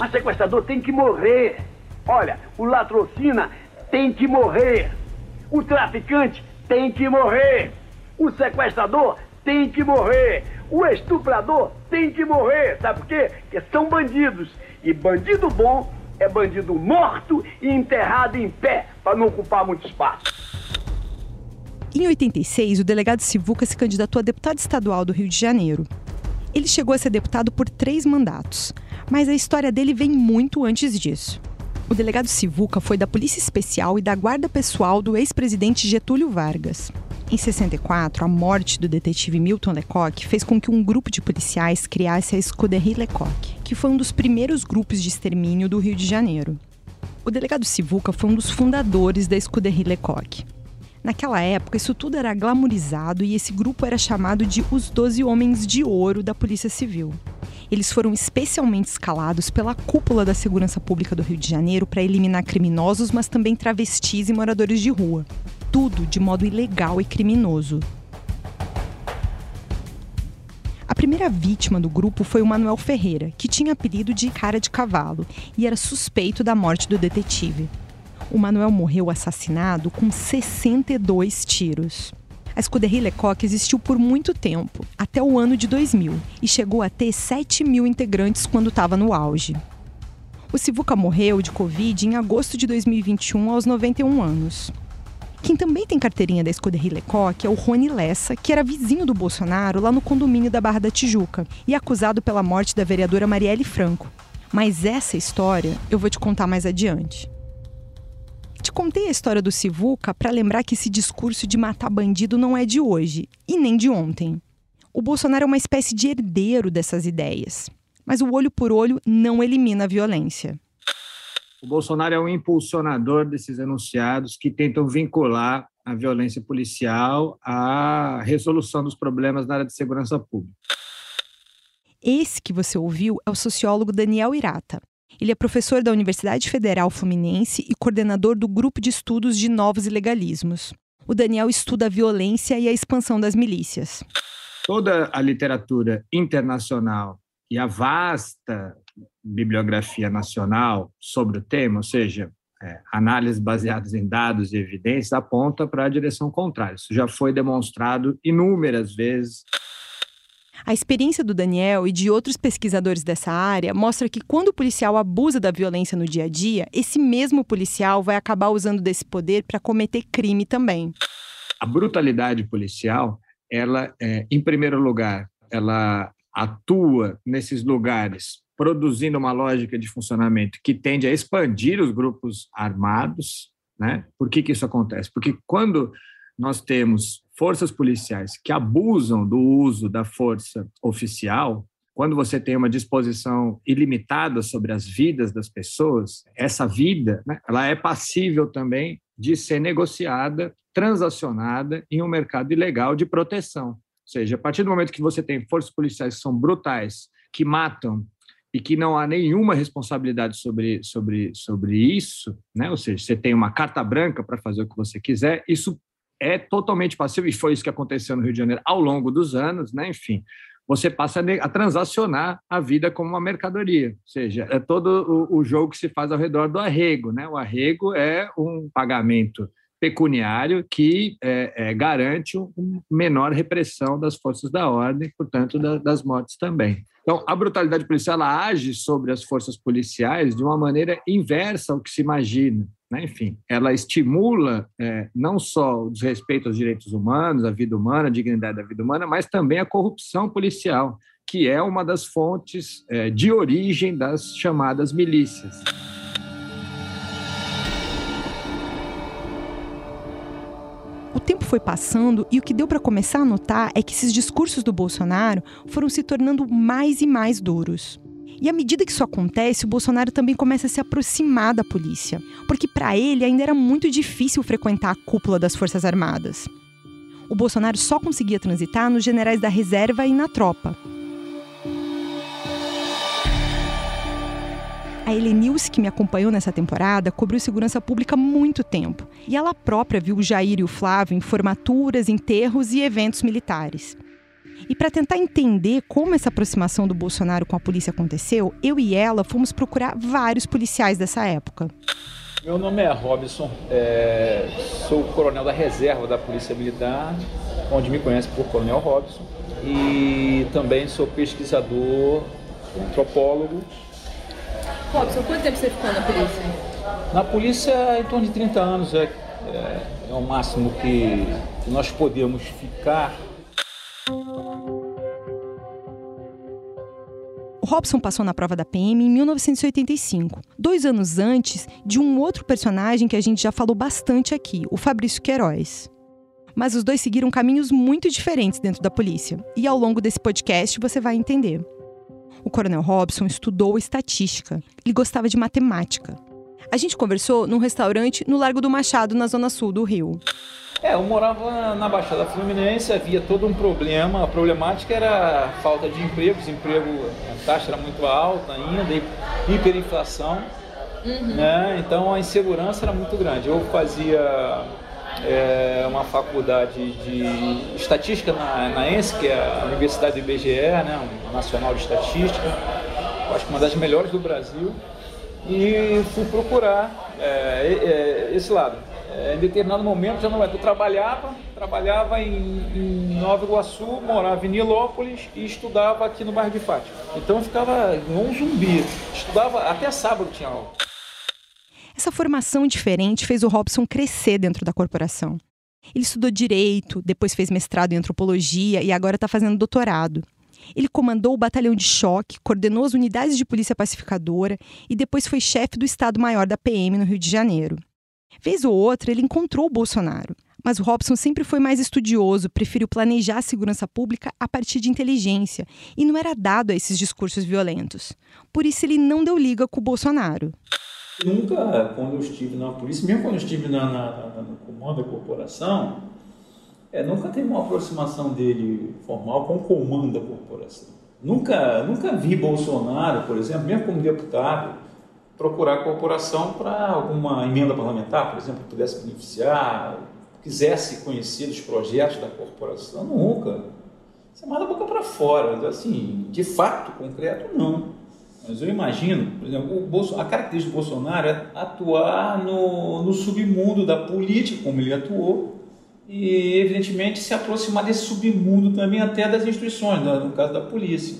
Speaker 12: A sequestrador tem que morrer. Olha, o latrocina tem que morrer. O traficante tem que morrer. O sequestrador tem que morrer. O estuprador tem que morrer. Sabe por quê? Porque são bandidos. E bandido bom é bandido morto e enterrado em pé, para não ocupar muito espaço.
Speaker 1: Em 86, o delegado Sivuca se candidatou a deputado estadual do Rio de Janeiro. Ele chegou a ser deputado por três mandatos, mas a história dele vem muito antes disso. O delegado Sivuca foi da Polícia Especial e da Guarda Pessoal do ex-presidente Getúlio Vargas. Em 64, a morte do detetive Milton Lecoq fez com que um grupo de policiais criasse a Escuderie Lecoq, que foi um dos primeiros grupos de extermínio do Rio de Janeiro. O delegado Sivuca foi um dos fundadores da Escuderie Lecoq. Naquela época, isso tudo era glamourizado e esse grupo era chamado de os Doze Homens de Ouro da Polícia Civil. Eles foram especialmente escalados pela cúpula da segurança pública do Rio de Janeiro para eliminar criminosos, mas também travestis e moradores de rua. Tudo de modo ilegal e criminoso. A primeira vítima do grupo foi o Manuel Ferreira, que tinha apelido de Cara de Cavalo e era suspeito da morte do detetive o Manuel morreu assassinado com 62 tiros. A Escuderie Lecoq existiu por muito tempo, até o ano de 2000, e chegou a ter 7 mil integrantes quando estava no auge. O Sivuca morreu de Covid em agosto de 2021, aos 91 anos. Quem também tem carteirinha da Escuderie Lecoq é o Rony Lessa, que era vizinho do Bolsonaro lá no condomínio da Barra da Tijuca e acusado pela morte da vereadora Marielle Franco. Mas essa história eu vou te contar mais adiante. Te contei a história do Sivuca para lembrar que esse discurso de matar bandido não é de hoje e nem de ontem. O Bolsonaro é uma espécie de herdeiro dessas ideias. Mas o olho por olho não elimina a violência.
Speaker 13: O Bolsonaro é um impulsionador desses enunciados que tentam vincular a violência policial à resolução dos problemas na área de segurança pública.
Speaker 1: Esse que você ouviu é o sociólogo Daniel Irata. Ele é professor da Universidade Federal Fluminense e coordenador do Grupo de Estudos de Novos Ilegalismos. O Daniel estuda a violência e a expansão das milícias.
Speaker 13: Toda a literatura internacional e a vasta bibliografia nacional sobre o tema, ou seja, é, análises baseadas em dados e evidências, aponta para a direção contrária. Isso já foi demonstrado inúmeras vezes.
Speaker 1: A experiência do Daniel e de outros pesquisadores dessa área mostra que quando o policial abusa da violência no dia a dia, esse mesmo policial vai acabar usando desse poder para cometer crime também.
Speaker 13: A brutalidade policial, ela, é, em primeiro lugar, ela atua nesses lugares produzindo uma lógica de funcionamento que tende a expandir os grupos armados. Né? Por que, que isso acontece? Porque quando nós temos forças policiais que abusam do uso da força oficial, quando você tem uma disposição ilimitada sobre as vidas das pessoas, essa vida, né, ela é passível também de ser negociada, transacionada em um mercado ilegal de proteção. Ou seja, a partir do momento que você tem forças policiais que são brutais, que matam e que não há nenhuma responsabilidade sobre, sobre, sobre isso, né? ou seja, você tem uma carta branca para fazer o que você quiser, isso é totalmente passivo, e foi isso que aconteceu no Rio de Janeiro ao longo dos anos, né? enfim, você passa a, transacionar a vida como uma mercadoria, ou seja, é todo o, jogo que se faz ao redor do arrego. Né? O arrego é um pagamento pecuniário que é, é, garante uma menor repressão das forças da ordem, portanto, da, das mortes também. Então, a brutalidade policial age sobre as forças policiais de uma maneira inversa ao que se imagina. Né, enfim, ela estimula é, não só o desrespeito aos direitos humanos, à vida humana, a dignidade da vida humana, mas também a corrupção policial, que é uma das fontes é, de origem das chamadas milícias.
Speaker 1: O tempo foi passando e o que deu para começar a notar é que esses discursos do Bolsonaro foram se tornando mais e mais duros. E à medida que isso acontece, o Bolsonaro também começa a se aproximar da polícia, porque para ele ainda era muito difícil frequentar a cúpula das Forças Armadas. O Bolsonaro só conseguia transitar nos generais da reserva e na tropa. A Helenilce, que me acompanhou nessa temporada, cobriu segurança pública há muito tempo. E ela própria viu o Jair e o Flávio em formaturas, enterros e eventos militares. E para tentar entender como essa aproximação do Bolsonaro com a polícia aconteceu, eu e ela fomos procurar vários policiais dessa época.
Speaker 14: Meu nome é Robson, é, sou coronel da reserva da Polícia Militar, onde me conhece por Coronel Robson, e também sou pesquisador, antropólogo.
Speaker 7: Robson, quanto tempo você ficou na polícia?
Speaker 14: Na polícia, em torno de 30 anos, é, é, é o máximo que, que nós podemos ficar
Speaker 1: Robson passou na prova da PM em 1985, dois anos antes de um outro personagem que a gente já falou bastante aqui, o Fabrício Queiroz. Mas os dois seguiram caminhos muito diferentes dentro da polícia, e ao longo desse podcast você vai entender. O Coronel Robson estudou estatística, ele gostava de matemática. A gente conversou num restaurante no Largo do Machado, na zona sul do Rio.
Speaker 14: É, eu morava na Baixada Fluminense, havia todo um problema. A problemática era a falta de emprego, desemprego, a taxa era muito alta ainda, hiperinflação. Uhum. Né? Então a insegurança era muito grande. Eu fazia é, uma faculdade de estatística na, na ENSE, que é a Universidade do IBGE, né? Nacional de Estatística, acho que uma das melhores do Brasil, e fui procurar é, é, esse lado em determinado momento já não é. Eu trabalhava, trabalhava em, em, Nova Iguaçu, morava em Nilópolis e estudava aqui no bairro de Fátima. Então eu ficava um zumbi. Estudava até sábado tinha aula.
Speaker 1: Essa formação diferente fez o Robson crescer dentro da corporação. Ele estudou direito, depois fez mestrado em antropologia e agora está fazendo doutorado. Ele comandou o batalhão de choque, coordenou as unidades de polícia pacificadora e depois foi chefe do Estado-Maior da PM no Rio de Janeiro. Vez ou outra, ele encontrou o Bolsonaro. Mas o Robson sempre foi mais estudioso, preferiu planejar a segurança pública a partir de inteligência e não era dado a esses discursos violentos. Por isso, ele não deu liga com o Bolsonaro.
Speaker 14: Nunca, quando eu estive na polícia, mesmo quando eu estive na, na, na, no comando da corporação, é, nunca teve uma aproximação dele formal com o comando da corporação. Nunca, nunca vi Bolsonaro, por exemplo, mesmo como deputado, procurar a corporação para alguma emenda parlamentar, por exemplo, que pudesse beneficiar, quisesse conhecer os projetos da corporação, nunca. Você manda a boca para fora, então, assim, de fato, concreto, não. Mas eu imagino, por exemplo, Bolso, a característica do Bolsonaro é atuar no, no submundo da política, como ele atuou, e, evidentemente, se aproximar desse submundo também até das instituições, no caso da polícia.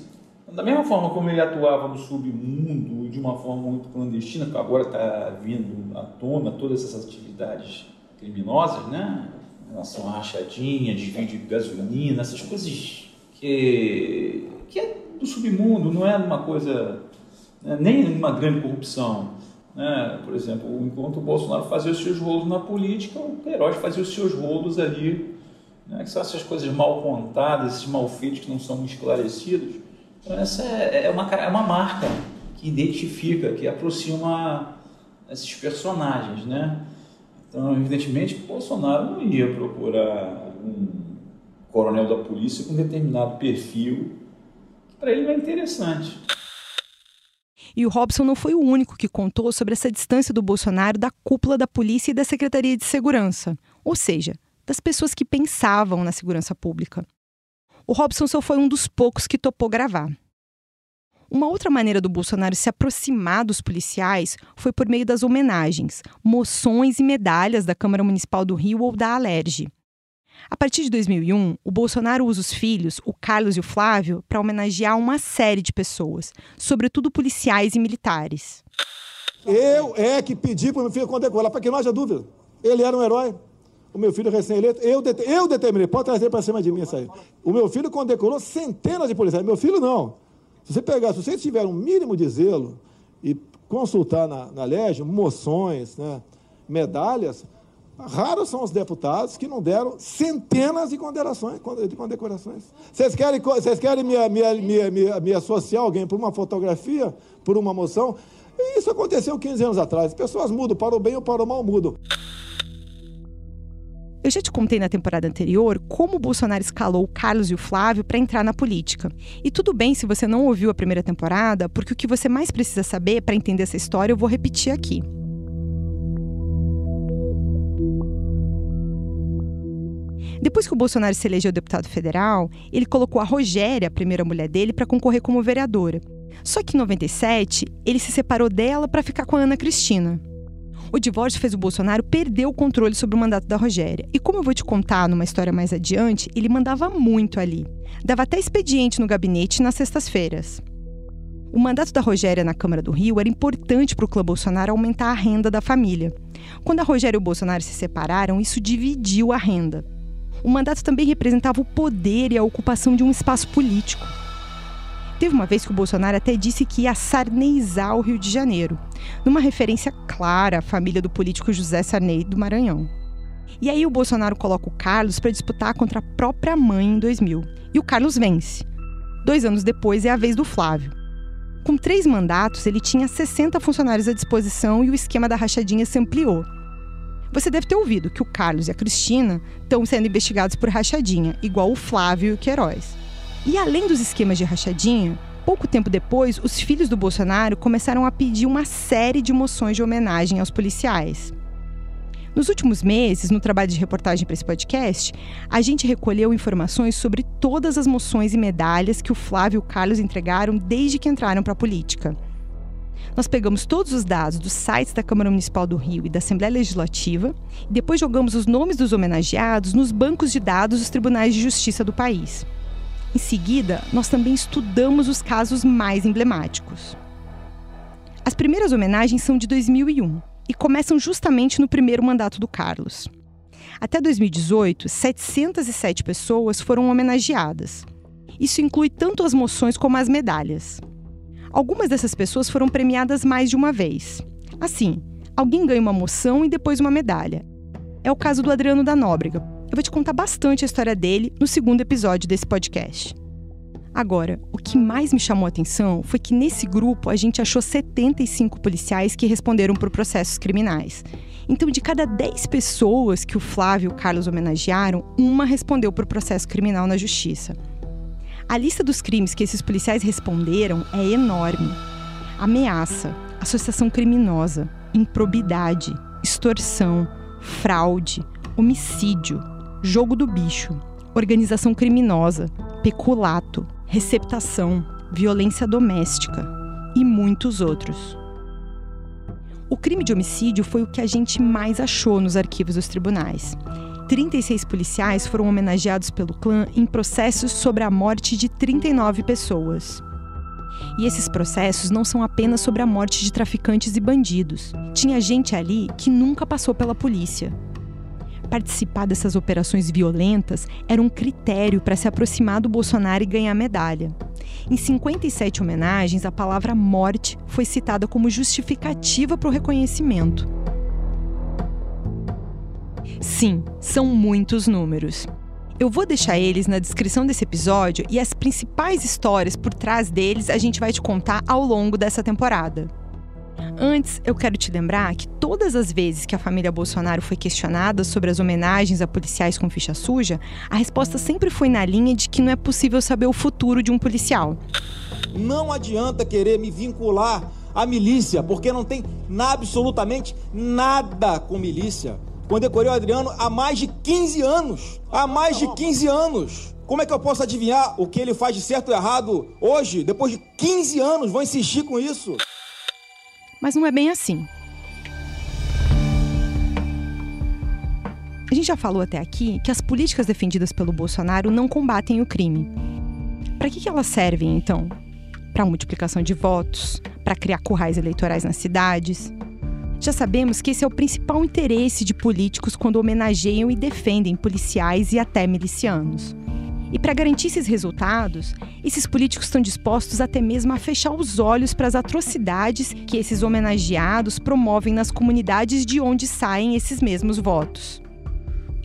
Speaker 14: Da mesma forma como ele atuava no submundo de uma forma muito clandestina, que agora está vindo à tona todas essas atividades criminosas, né? Em relação à rachadinha, desvio de gasolina, essas coisas que, que é do submundo, não é uma coisa, né? nem uma grande corrupção. Né? Por exemplo, enquanto o Bolsonaro fazia os seus rolos na política, o Queiroz fazia os seus rolos ali, né? que são essas coisas mal contadas, esses malfeitos que não são esclarecidos então, essa é, é, uma, é uma marca que identifica, que aproxima esses personagens, né? Então, evidentemente, Bolsonaro não ia procurar um coronel da polícia com determinado perfil que para ele não é interessante.
Speaker 1: E o Robson não foi o único que contou sobre essa distância do Bolsonaro da cúpula da polícia e da Secretaria de Segurança, ou seja, das pessoas que pensavam na segurança pública o Robson só foi um dos poucos que topou gravar. Uma outra maneira do Bolsonaro se aproximar dos policiais foi por meio das homenagens, moções e medalhas da Câmara Municipal do Rio ou da Alerj. A partir de 2001, o Bolsonaro usa os filhos, o Carlos e o Flávio, para homenagear uma série de pessoas, sobretudo policiais e militares.
Speaker 3: Eu é que pedi para o meu filho condecorar, para que não haja dúvida. Ele era um herói. O meu filho recém-eleito, eu, det eu determinei, pode trazer para cima de mim isso aí. O meu filho condecorou centenas de policiais. Meu filho não. Se você pegar, se vocês tiverem um mínimo de zelo e consultar na, na Légio moções, né, medalhas, raros são os deputados que não deram centenas de condecorações. De condecorações. Vocês querem, vocês querem me, me, me, me, me associar alguém por uma fotografia, por uma moção? Isso aconteceu 15 anos atrás. Pessoas mudam, para o bem ou para o mal mudam.
Speaker 1: Eu já te contei na temporada anterior como o Bolsonaro escalou o Carlos e o Flávio para entrar na política. E tudo bem se você não ouviu a primeira temporada, porque o que você mais precisa saber para entender essa história eu vou repetir aqui. Depois que o Bolsonaro se elegeu deputado federal, ele colocou a Rogéria, a primeira mulher dele, para concorrer como vereadora. Só que em 97, ele se separou dela para ficar com a Ana Cristina. O divórcio fez o Bolsonaro perder o controle sobre o mandato da Rogéria. E como eu vou te contar numa história mais adiante, ele mandava muito ali. Dava até expediente no gabinete nas sextas-feiras. O mandato da Rogéria na Câmara do Rio era importante para o clã Bolsonaro aumentar a renda da família. Quando a Rogéria e o Bolsonaro se separaram, isso dividiu a renda. O mandato também representava o poder e a ocupação de um espaço político. Teve uma vez que o Bolsonaro até disse que ia sarneizar o Rio de Janeiro, numa referência clara à família do político José Sarney do Maranhão. E aí o Bolsonaro coloca o Carlos para disputar contra a própria mãe em 2000. E o Carlos vence. Dois anos depois é a vez do Flávio. Com três mandatos, ele tinha 60 funcionários à disposição e o esquema da rachadinha se ampliou. Você deve ter ouvido que o Carlos e a Cristina estão sendo investigados por rachadinha, igual o Flávio e o Queiroz. E além dos esquemas de rachadinha, pouco tempo depois, os filhos do Bolsonaro começaram a pedir uma série de moções de homenagem aos policiais. Nos últimos meses, no trabalho de reportagem para esse podcast, a gente recolheu informações sobre todas as moções e medalhas que o Flávio e o Carlos entregaram desde que entraram para a política. Nós pegamos todos os dados dos sites da Câmara Municipal do Rio e da Assembleia Legislativa e depois jogamos os nomes dos homenageados nos bancos de dados dos tribunais de justiça do país. Em seguida, nós também estudamos os casos mais emblemáticos. As primeiras homenagens são de 2001 e começam justamente no primeiro mandato do Carlos. Até 2018, 707 pessoas foram homenageadas. Isso inclui tanto as moções como as medalhas. Algumas dessas pessoas foram premiadas mais de uma vez. Assim, alguém ganha uma moção e depois uma medalha. É o caso do Adriano da Nóbrega, eu vou te contar bastante a história dele no segundo episódio desse podcast. Agora, o que mais me chamou a atenção foi que nesse grupo a gente achou 75 policiais que responderam por processos criminais. Então, de cada 10 pessoas que o Flávio e o Carlos homenagearam, uma respondeu por processo criminal na justiça. A lista dos crimes que esses policiais responderam é enorme: ameaça, associação criminosa, improbidade, extorsão, fraude, homicídio, jogo do bicho, organização criminosa, peculato, receptação, violência doméstica e muitos outros. O crime de homicídio foi o que a gente mais achou nos arquivos dos tribunais. 36 policiais foram homenageados pelo clã em processos sobre a morte de 39 pessoas. E esses processos não são apenas sobre a morte de traficantes e bandidos. Tinha gente ali que nunca passou pela polícia, participar dessas operações violentas era um critério para se aproximar do Bolsonaro e ganhar medalha. Em 57 homenagens, a palavra morte foi citada como justificativa para o reconhecimento. Sim, são muitos números. Eu vou deixar eles na descrição desse episódio e as principais histórias por trás deles a gente vai te contar ao longo dessa temporada. Antes, eu quero te lembrar que todas as vezes que a família Bolsonaro foi questionada sobre as homenagens a policiais com ficha suja, a resposta sempre foi na linha de que não é possível saber o futuro de um policial.
Speaker 3: Não adianta querer me vincular à milícia, porque não tem absolutamente nada com milícia. Condecorei o Adriano há mais de 15 anos. Há mais de 15 anos. Como é que eu posso adivinhar o que ele faz de certo ou errado hoje, depois de 15 anos? Vou insistir com isso.
Speaker 1: Mas não é bem assim. A gente já falou até aqui que as políticas defendidas pelo Bolsonaro não combatem o crime. Para que, que elas servem, então? para multiplicação de votos, para criar currais eleitorais nas cidades. Já sabemos que esse é o principal interesse de políticos quando homenageiam e defendem policiais e até milicianos. E para garantir esses resultados, esses políticos estão dispostos até mesmo a fechar os olhos para as atrocidades que esses homenageados promovem nas comunidades de onde saem esses mesmos votos.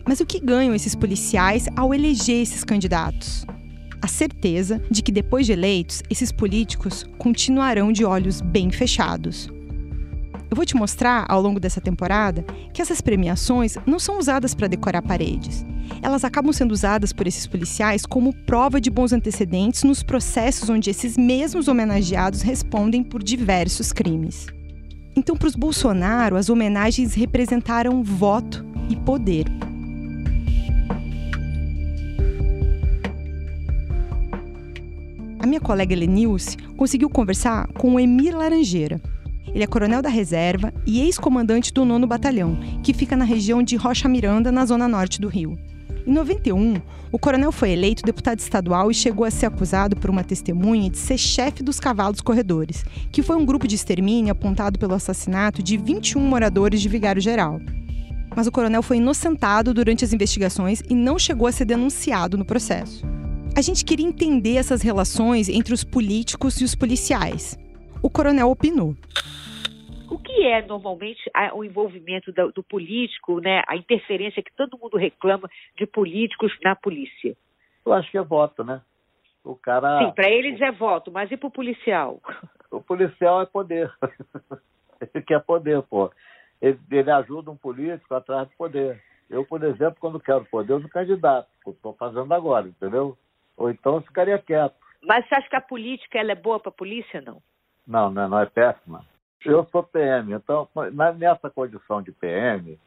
Speaker 1: Mas o que ganham esses policiais ao eleger esses candidatos? A certeza de que depois de eleitos, esses políticos continuarão de olhos bem fechados. Eu vou te mostrar ao longo dessa temporada que essas premiações não são usadas para decorar paredes. Elas acabam sendo usadas por esses policiais como prova de bons antecedentes nos processos onde esses mesmos homenageados respondem por diversos crimes. Então, para os Bolsonaro, as homenagens representaram voto e poder. A minha colega Lenilce conseguiu conversar com o Emir Laranjeira, ele é coronel da reserva e ex-comandante do 9 Batalhão, que fica na região de Rocha Miranda, na zona norte do Rio. Em 91, o coronel foi eleito deputado estadual e chegou a ser acusado por uma testemunha de ser chefe dos Cavalos Corredores, que foi um grupo de extermínio apontado pelo assassinato de 21 moradores de Vigário Geral. Mas o coronel foi inocentado durante as investigações e não chegou a ser denunciado no processo. A gente queria entender essas relações entre os políticos e os policiais. O coronel opinou
Speaker 15: o que é normalmente o envolvimento do, do, político, né, a interferência que todo mundo reclama de políticos na polícia?
Speaker 16: Eu acho que é voto, né? O cara.
Speaker 15: Sim, para eles é voto, mas e para o policial?
Speaker 16: O policial é poder. Ele quer poder, pô. Ele, ele ajuda um político atrás do poder. Eu, por exemplo, quando quero poder, eu sou candidato. Estou fazendo agora, entendeu? Ou então eu ficaria quieto.
Speaker 15: Mas você acha que a política ela é boa para a polícia, não?
Speaker 16: Não, não, não é péssima. Eu sou PM, então nessa condição de PM,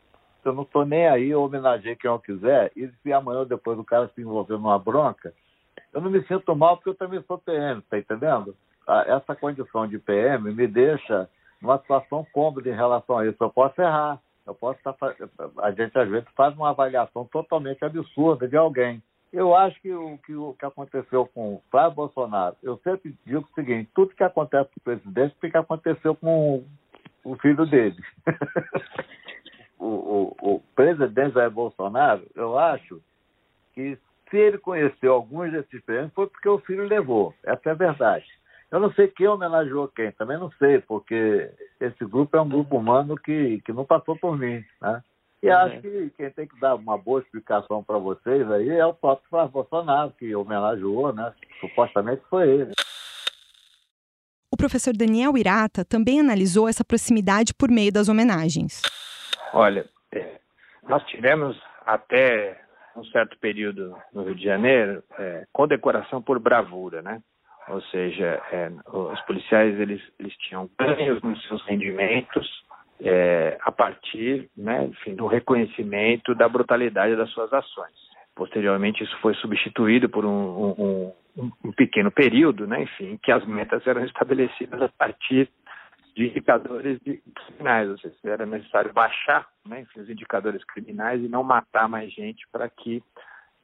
Speaker 16: eu não estou nem aí, eu homenageei quem eu quiser, e se amanhã ou depois o cara se envolver numa bronca, eu não me sinto mal porque eu também sou PM, tá entendendo? Essa condição de PM me deixa numa situação cômoda em relação a isso. Eu posso errar, eu posso estar. A gente às vezes faz uma avaliação totalmente absurda de alguém. Eu acho que o que, o que aconteceu com o Flávio Bolsonaro, eu sempre digo o seguinte: tudo que acontece com o presidente tem que aconteceu com o filho dele. o, o, o, presidente Jair Bolsonaro, eu acho que se ele conheceu alguns desses prêmios foi porque o filho levou. Essa é a verdade. Eu não sei quem homenageou quem, também não sei, porque esse grupo é um grupo humano que, que não passou por mim, né? E uhum. acho que quem tem que dar uma boa explicação para vocês aí é o próprio Flávio Bolsonaro, que homenageou, né? Supostamente foi ele.
Speaker 1: O professor Daniel Irata também analisou essa proximidade por meio das homenagens.
Speaker 17: Olha, é, nós tivemos até um certo período no Rio de Janeiro é, condecoração por bravura, né? Ou seja, é, os policiais eles, eles tinham ganhos nos seus rendimentos é, a partir né, enfim, do reconhecimento da brutalidade das suas ações. Posteriormente, isso foi substituído por um, um, um pequeno período, né, enfim, que as metas eram estabelecidas a partir de indicadores de criminais, ou seja, era necessário baixar né, enfim, os indicadores criminais e não matar mais gente para que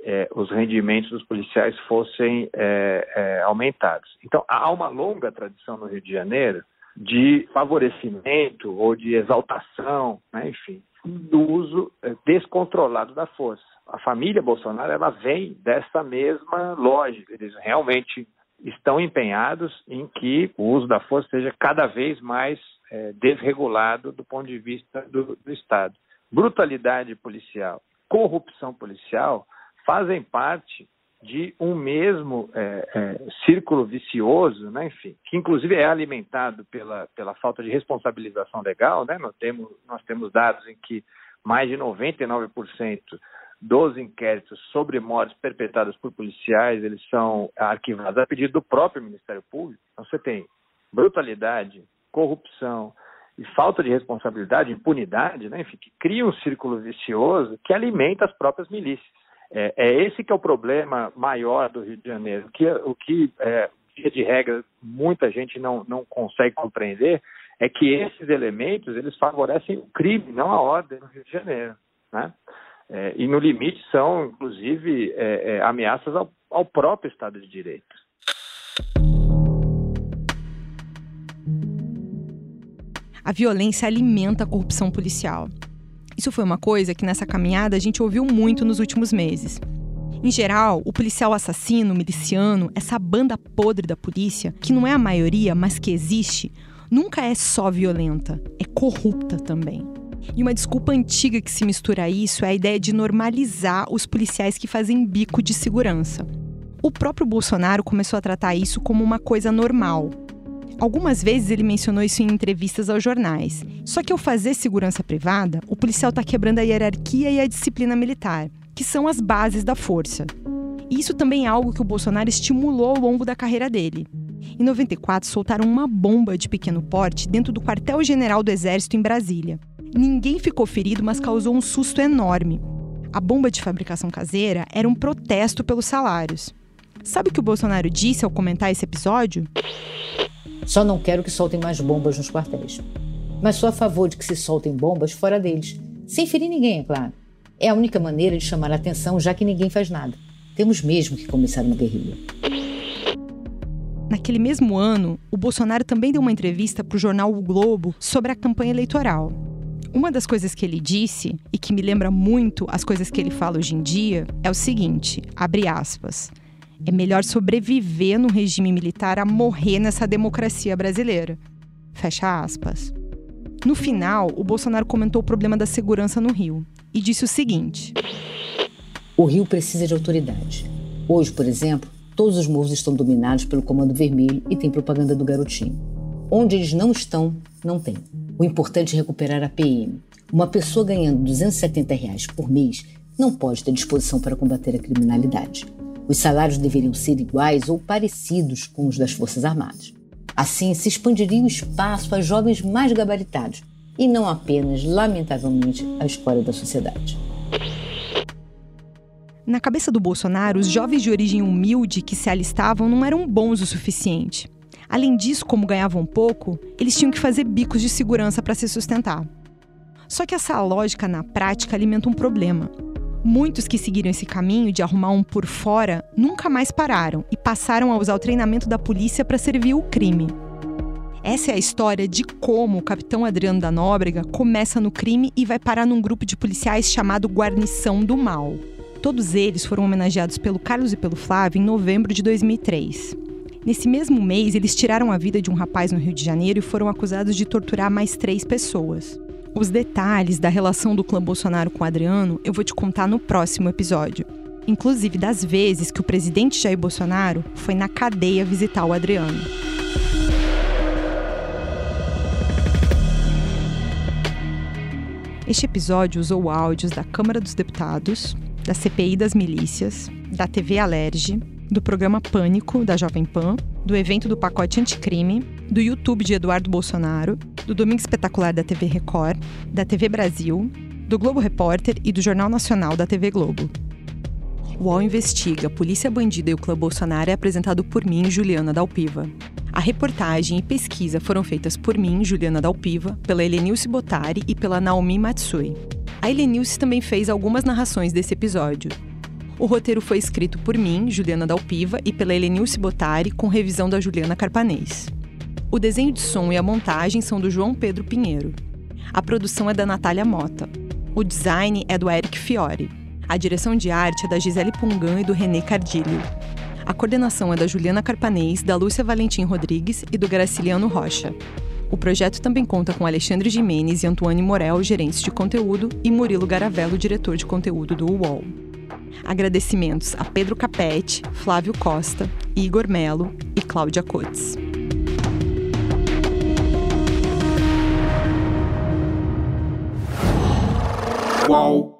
Speaker 17: é, os rendimentos dos policiais fossem é, é, aumentados. Então, há uma longa tradição no Rio de Janeiro de favorecimento ou de exaltação, né, enfim, do uso eh, descontrolado da força. A família Bolsonaro ela vem dessa mesma lógica. Eles realmente estão empenhados em que o uso da força seja cada vez mais é, desregulado do ponto de vista do, do Estado. Brutalidade policial, corrupção policial fazem parte de um mesmo é, é, círculo vicioso, né, enfim, que inclusive é alimentado pela, pela falta de responsabilização legal. Né? Nós, temos, nós temos dados em que mais de 99% dos inquéritos sobre mortes perpetradas por policiais, eles são arquivados a pedido do próprio Ministério Público. Então você tem brutalidade, corrupção e falta de responsabilidade, impunidade, né, enfim, que cria um círculo vicioso que alimenta as próprias milícias. É, é esse que é o problema maior do Rio de Janeiro. O que, o que é, de regra, muita gente não, não consegue compreender é que esses elementos eles favorecem o crime, não a ordem no Rio de Janeiro. Né? É, e no limite são, inclusive, é, é, ameaças ao, ao próprio Estado de Direito.
Speaker 1: A violência alimenta a corrupção policial. Isso foi uma coisa que nessa caminhada a gente ouviu muito nos últimos meses. Em geral, o policial assassino, miliciano, essa banda podre da polícia, que não é a maioria, mas que existe, nunca é só violenta, é corrupta também. E uma desculpa antiga que se mistura a isso é a ideia de normalizar os policiais que fazem bico de segurança. O próprio Bolsonaro começou a tratar isso como uma coisa normal. Algumas vezes ele mencionou isso em entrevistas aos jornais. Só que ao fazer segurança privada, o policial está quebrando a hierarquia e a disciplina militar, que são as bases da força. E isso também é algo que o Bolsonaro estimulou ao longo da carreira dele. Em 94, soltaram uma bomba de pequeno porte dentro do quartel-general do Exército em Brasília. Ninguém ficou ferido, mas causou um susto enorme. A bomba de fabricação caseira era um protesto pelos salários. Sabe o que o Bolsonaro disse ao comentar esse episódio?
Speaker 2: Só não quero que soltem mais bombas nos quartéis. Mas sou a favor de que se soltem bombas fora deles, sem ferir ninguém, é claro. É a única maneira de chamar a atenção, já que ninguém faz nada. Temos mesmo que começar uma guerrilha.
Speaker 1: Naquele mesmo ano, o Bolsonaro também deu uma entrevista para o jornal O Globo sobre a campanha eleitoral. Uma das coisas que ele disse, e que me lembra muito as coisas que ele fala hoje em dia, é o seguinte: abre aspas. É melhor sobreviver no regime militar a morrer nessa democracia brasileira. Fecha aspas. No final, o Bolsonaro comentou o problema da segurança no Rio e disse o seguinte:
Speaker 2: O Rio precisa de autoridade. Hoje, por exemplo, Todos os morros estão dominados pelo Comando Vermelho e tem propaganda do garotinho. Onde eles não estão, não tem. O importante é recuperar a PM. Uma pessoa ganhando 270 reais por mês não pode ter disposição para combater a criminalidade. Os salários deveriam ser iguais ou parecidos com os das Forças Armadas. Assim, se expandiria o espaço a jovens mais gabaritados e não apenas, lamentavelmente, a escória da sociedade.
Speaker 1: Na cabeça do Bolsonaro, os jovens de origem humilde que se alistavam não eram bons o suficiente. Além disso, como ganhavam pouco, eles tinham que fazer bicos de segurança para se sustentar. Só que essa lógica na prática alimenta um problema. Muitos que seguiram esse caminho de arrumar um por fora nunca mais pararam e passaram a usar o treinamento da polícia para servir o crime. Essa é a história de como o capitão Adriano da Nóbrega começa no crime e vai parar num grupo de policiais chamado Guarnição do Mal. Todos eles foram homenageados pelo Carlos e pelo Flávio em novembro de 2003. Nesse mesmo mês, eles tiraram a vida de um rapaz no Rio de Janeiro e foram acusados de torturar mais três pessoas. Os detalhes da relação do clã Bolsonaro com Adriano eu vou te contar no próximo episódio. Inclusive das vezes que o presidente Jair Bolsonaro foi na cadeia visitar o Adriano. Este episódio usou áudios da Câmara dos Deputados, da CPI das Milícias, da TV Alerge, do programa Pânico, da Jovem Pan, do evento do pacote anticrime, do YouTube de Eduardo Bolsonaro, do Domingo Espetacular da TV Record, da TV Brasil, do Globo Repórter e do Jornal Nacional da TV Globo. O UOL Investiga, Polícia Bandida e o Clã Bolsonaro é apresentado por mim, Juliana Dalpiva. A reportagem e pesquisa foram feitas por mim, Juliana Dalpiva, pela Helenilce Botari e pela Naomi Matsui. A Helenilce também fez algumas narrações desse episódio. O roteiro foi escrito por mim, Juliana Dalpiva, e pela Helenilce Botari, com revisão da Juliana Carpanês. O desenho de som e a montagem são do João Pedro Pinheiro. A produção é da Natália Mota. O design é do Eric Fiore. A direção de arte é da Gisele Pungan e do René Cardilho. A coordenação é da Juliana Carpanês, da Lúcia Valentim Rodrigues e do Graciliano Rocha. O projeto também conta com Alexandre Jimenez e Antoine Morel, gerentes de conteúdo, e Murilo Garavello, diretor de conteúdo do UOL. Agradecimentos a Pedro Capete, Flávio Costa, Igor Melo e Cláudia Cotes.
Speaker 18: 哇哦！